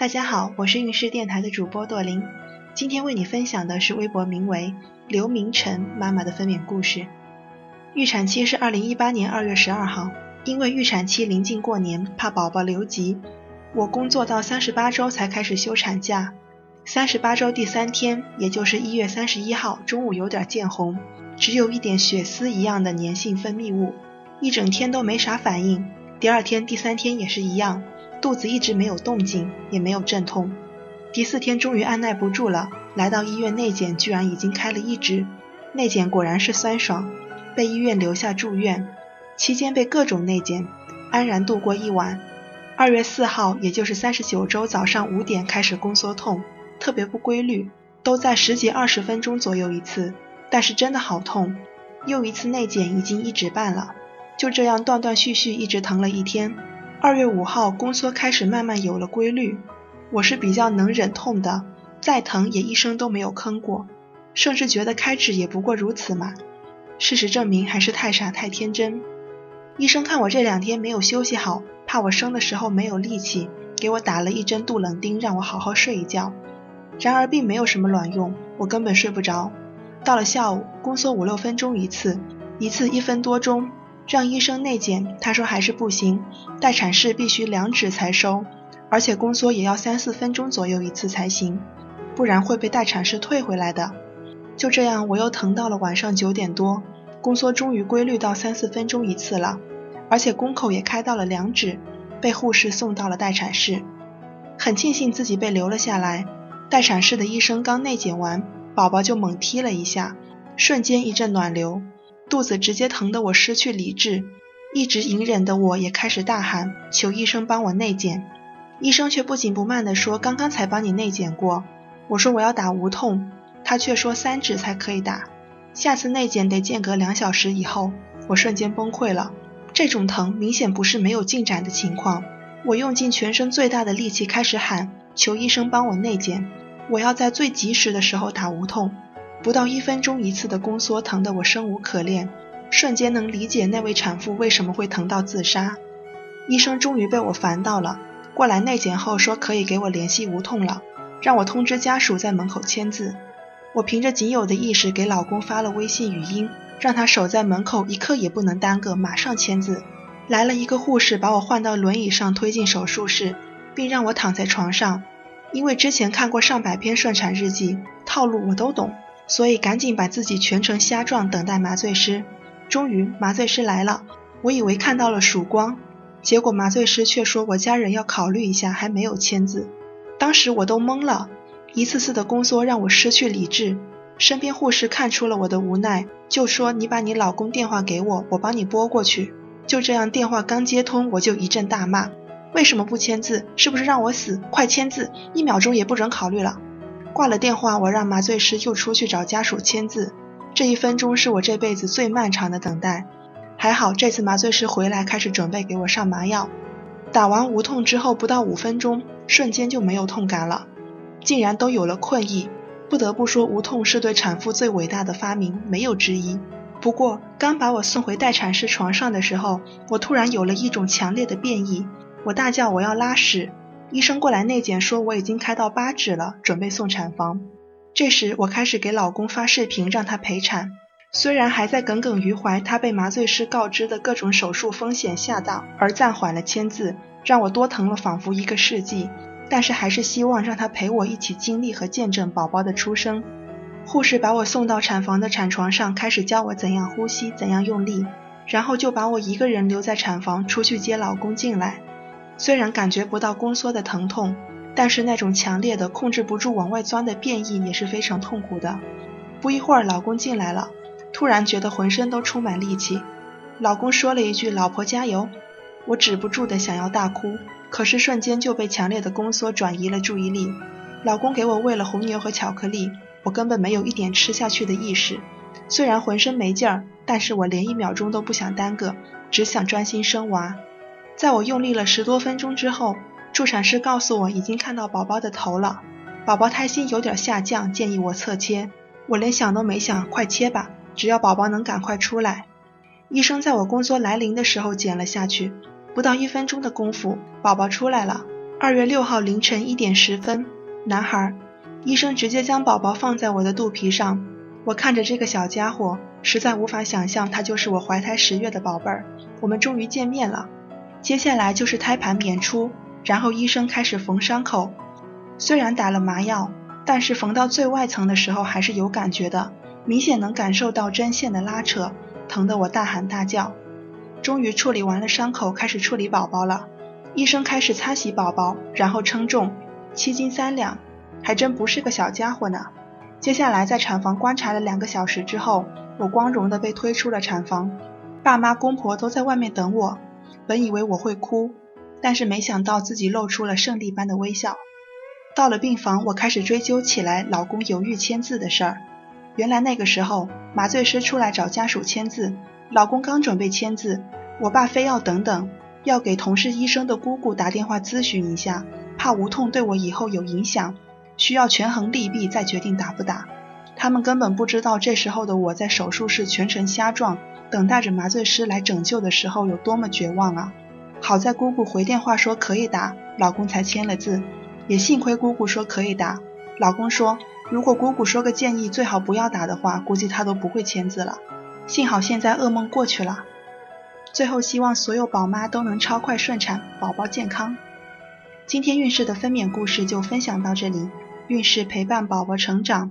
大家好，我是运势电台的主播朵琳，今天为你分享的是微博名为刘明晨妈妈的分娩故事。预产期是二零一八年二月十二号，因为预产期临近过年，怕宝宝留级，我工作到三十八周才开始休产假。三十八周第三天，也就是一月三十一号中午有点见红，只有一点血丝一样的粘性分泌物，一整天都没啥反应。第二天、第三天也是一样。肚子一直没有动静，也没有阵痛。第四天终于按耐不住了，来到医院内检，居然已经开了一指。内检果然是酸爽，被医院留下住院。期间被各种内检，安然度过一晚。二月四号，也就是三十九周早上五点开始宫缩痛，特别不规律，都在十几二十分钟左右一次，但是真的好痛。又一次内检已经一指半了，就这样断断续续一直疼了一天。二月五号，宫缩开始慢慢有了规律。我是比较能忍痛的，再疼也一声都没有吭过，甚至觉得开指也不过如此嘛。事实证明还是太傻太天真。医生看我这两天没有休息好，怕我生的时候没有力气，给我打了一针杜冷丁，让我好好睡一觉。然而并没有什么卵用，我根本睡不着。到了下午，宫缩五六分钟一次，一次一分多钟。让医生内检，他说还是不行，待产室必须两指才收，而且宫缩也要三四分钟左右一次才行，不然会被待产室退回来的。就这样，我又疼到了晚上九点多，宫缩终于规律到三四分钟一次了，而且宫口也开到了两指，被护士送到了待产室。很庆幸自己被留了下来。待产室的医生刚内检完，宝宝就猛踢了一下，瞬间一阵暖流。肚子直接疼得我失去理智，一直隐忍的我也开始大喊求医生帮我内检，医生却不紧不慢地说刚刚才帮你内检过。我说我要打无痛，他却说三指才可以打，下次内检得间隔两小时以后。我瞬间崩溃了，这种疼明显不是没有进展的情况。我用尽全身最大的力气开始喊求医生帮我内检，我要在最及时的时候打无痛。不到一分钟一次的宫缩，疼得我生无可恋，瞬间能理解那位产妇为什么会疼到自杀。医生终于被我烦到了，过来内检后说可以给我联系无痛了，让我通知家属在门口签字。我凭着仅有的意识给老公发了微信语音，让他守在门口，一刻也不能耽搁，马上签字。来了一个护士，把我换到轮椅上推进手术室，并让我躺在床上。因为之前看过上百篇顺产日记，套路我都懂。所以赶紧把自己全程瞎撞，等待麻醉师。终于麻醉师来了，我以为看到了曙光，结果麻醉师却说我家人要考虑一下，还没有签字。当时我都懵了，一次次的宫缩让我失去理智。身边护士看出了我的无奈，就说你把你老公电话给我，我帮你拨过去。就这样，电话刚接通，我就一阵大骂：为什么不签字？是不是让我死？快签字！一秒钟也不准考虑了。挂了电话，我让麻醉师又出去找家属签字。这一分钟是我这辈子最漫长的等待。还好这次麻醉师回来，开始准备给我上麻药。打完无痛之后，不到五分钟，瞬间就没有痛感了，竟然都有了困意。不得不说，无痛是对产妇最伟大的发明，没有之一。不过，刚把我送回待产室床上的时候，我突然有了一种强烈的变异，我大叫我要拉屎。医生过来内检说我已经开到八指了，准备送产房。这时我开始给老公发视频让他陪产，虽然还在耿耿于怀他被麻醉师告知的各种手术风险吓到而暂缓了签字，让我多疼了仿佛一个世纪，但是还是希望让他陪我一起经历和见证宝宝的出生。护士把我送到产房的产床上，开始教我怎样呼吸，怎样用力，然后就把我一个人留在产房，出去接老公进来。虽然感觉不到宫缩的疼痛，但是那种强烈的控制不住往外钻的变异也是非常痛苦的。不一会儿，老公进来了，突然觉得浑身都充满力气。老公说了一句“老婆加油”，我止不住的想要大哭，可是瞬间就被强烈的宫缩转移了注意力。老公给我喂了红牛和巧克力，我根本没有一点吃下去的意识。虽然浑身没劲儿，但是我连一秒钟都不想耽搁，只想专心生娃。在我用力了十多分钟之后，助产师告诉我已经看到宝宝的头了，宝宝胎心有点下降，建议我侧切。我连想都没想，快切吧，只要宝宝能赶快出来。医生在我宫缩来临的时候剪了下去，不到一分钟的功夫，宝宝出来了。二月六号凌晨一点十分，男孩，医生直接将宝宝放在我的肚皮上。我看着这个小家伙，实在无法想象他就是我怀胎十月的宝贝儿。我们终于见面了。接下来就是胎盘娩出，然后医生开始缝伤口。虽然打了麻药，但是缝到最外层的时候还是有感觉的，明显能感受到针线的拉扯，疼得我大喊大叫。终于处理完了伤口，开始处理宝宝了。医生开始擦洗宝宝，然后称重，七斤三两，还真不是个小家伙呢。接下来在产房观察了两个小时之后，我光荣的被推出了产房，爸妈公婆都在外面等我。本以为我会哭，但是没想到自己露出了胜利般的微笑。到了病房，我开始追究起来老公犹豫签字的事儿。原来那个时候麻醉师出来找家属签字，老公刚准备签字，我爸非要等等，要给同事医生的姑姑打电话咨询一下，怕无痛对我以后有影响，需要权衡利弊再决定打不打。他们根本不知道这时候的我在手术室全程瞎撞。等待着麻醉师来拯救的时候有多么绝望啊！好在姑姑回电话说可以打，老公才签了字。也幸亏姑姑说可以打，老公说如果姑姑说个建议最好不要打的话，估计他都不会签字了。幸好现在噩梦过去了。最后希望所有宝妈都能超快顺产，宝宝健康。今天孕氏的分娩故事就分享到这里，孕氏陪伴宝宝成长，